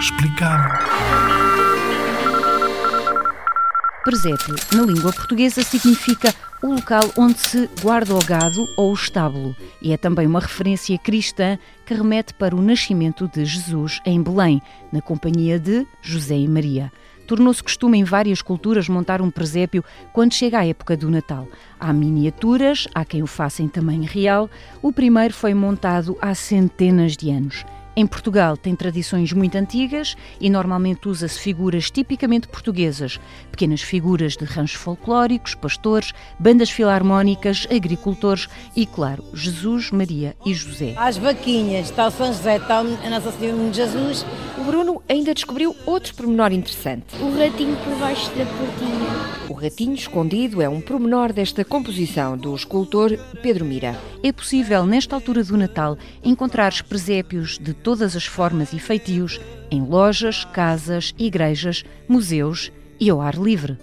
explicado. Presépio, na língua portuguesa, significa o local onde se guarda o gado ou o estábulo e é também uma referência cristã que remete para o nascimento de Jesus em Belém, na companhia de José e Maria. Tornou-se costume em várias culturas montar um presépio quando chega a época do Natal. Há miniaturas, há quem o faça em tamanho real. O primeiro foi montado há centenas de anos. Em Portugal tem tradições muito antigas e normalmente usa-se figuras tipicamente portuguesas, pequenas figuras de ranchos folclóricos, pastores, bandas filarmónicas, agricultores e, claro, Jesus, Maria e José. As vaquinhas, está o São José, está a Nossa Senhora de Jesus. O Bruno ainda descobriu outro pormenor interessante. O ratinho por baixo da portinha. O ratinho escondido é um pormenor desta composição do escultor Pedro Mira. É possível, nesta altura do Natal, encontrar presépios de todas as formas e feitios em lojas, casas, igrejas, museus e ao ar livre.